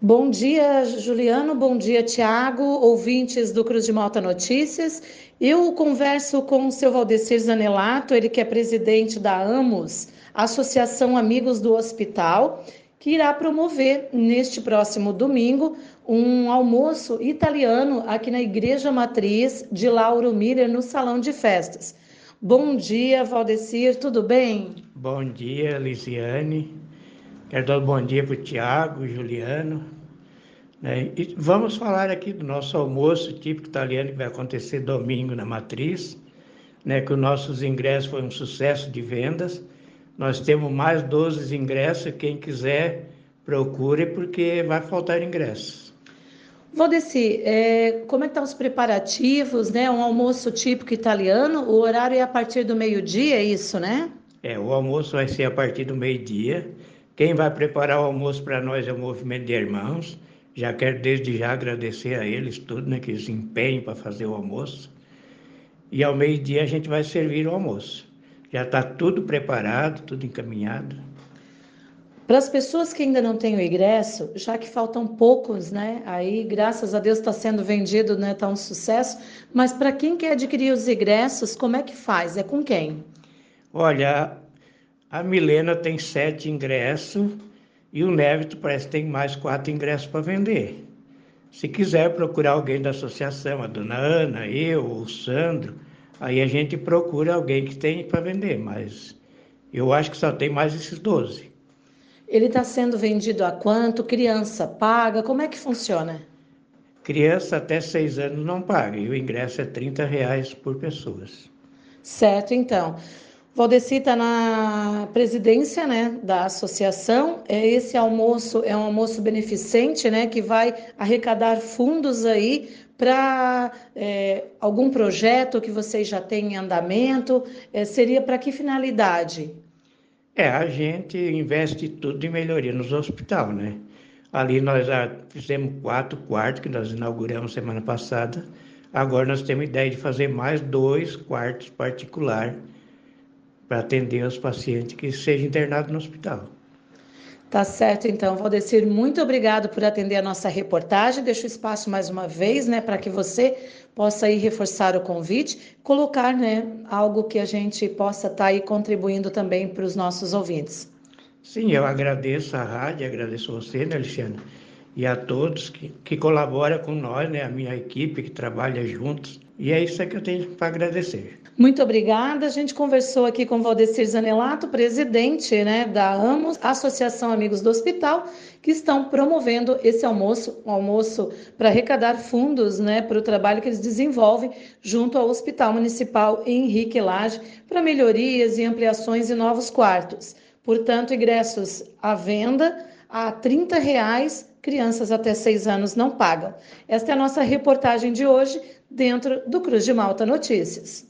Bom dia, Juliano. Bom dia, Tiago, ouvintes do Cruz de Malta Notícias. Eu converso com o seu Valdecir Zanelato, ele que é presidente da AMOS, Associação Amigos do Hospital, que irá promover neste próximo domingo um almoço italiano aqui na Igreja Matriz de Lauro Miller, no Salão de Festas. Bom dia, Valdecir, tudo bem? Bom dia, Lisiane. Quero dar um bom dia para o Tiago, Juliano. Né? E vamos falar aqui do nosso almoço típico italiano que vai acontecer domingo na Matriz, né? que os nossos ingressos foi um sucesso de vendas. Nós temos mais 12 ingressos, quem quiser procure, porque vai faltar ingressos. Valdeci, é, como é estão os preparativos, né? Um almoço típico italiano, o horário é a partir do meio-dia, é isso, né? É, o almoço vai ser a partir do meio-dia. Quem vai preparar o almoço para nós é o Movimento de Irmãos. Já quero desde já agradecer a eles tudo, né, que eles empenham para fazer o almoço. E ao meio-dia a gente vai servir o almoço. Já está tudo preparado, tudo encaminhado. Para as pessoas que ainda não têm o ingresso, já que faltam poucos, né? Aí, graças a Deus, está sendo vendido, né? Está um sucesso. Mas para quem quer adquirir os ingressos, como é que faz? É com quem? Olha, a Milena tem sete ingressos e o Névito parece que tem mais quatro ingressos para vender. Se quiser procurar alguém da associação, a dona Ana, eu, o Sandro, aí a gente procura alguém que tem para vender, mas eu acho que só tem mais esses 12. Ele está sendo vendido a quanto? Criança paga? Como é que funciona? Criança até seis anos não paga e o ingresso é 30 reais por pessoas. Certo, então. Valdeci está na presidência né, da associação. É, esse almoço é um almoço beneficente, né, que vai arrecadar fundos aí para é, algum projeto que vocês já têm em andamento. É, seria para que finalidade? É, a gente investe tudo em melhoria nos hospitais, né? Ali nós já fizemos quatro quartos que nós inauguramos semana passada. Agora nós temos ideia de fazer mais dois quartos particulares para atender os pacientes que sejam internados no hospital. Tá certo, então, Valdecir, muito obrigado por atender a nossa reportagem. Deixo o espaço mais uma vez, né, para que você possa aí reforçar o convite, colocar, né, algo que a gente possa estar tá aí contribuindo também para os nossos ouvintes. Sim, eu agradeço a rádio, agradeço você, né, Alexandre, e a todos que, que colaboram com nós, né, a minha equipe que trabalha juntos. E é isso que eu tenho para agradecer. Muito obrigada. A gente conversou aqui com Valdecir Zanelato, presidente né, da AMOS, Associação Amigos do Hospital, que estão promovendo esse almoço, um almoço para arrecadar fundos né, para o trabalho que eles desenvolvem junto ao Hospital Municipal Henrique Lage para melhorias e ampliações e novos quartos. Portanto, ingressos à venda a 30 reais, crianças até 6 anos não pagam. Esta é a nossa reportagem de hoje dentro do Cruz de Malta Notícias.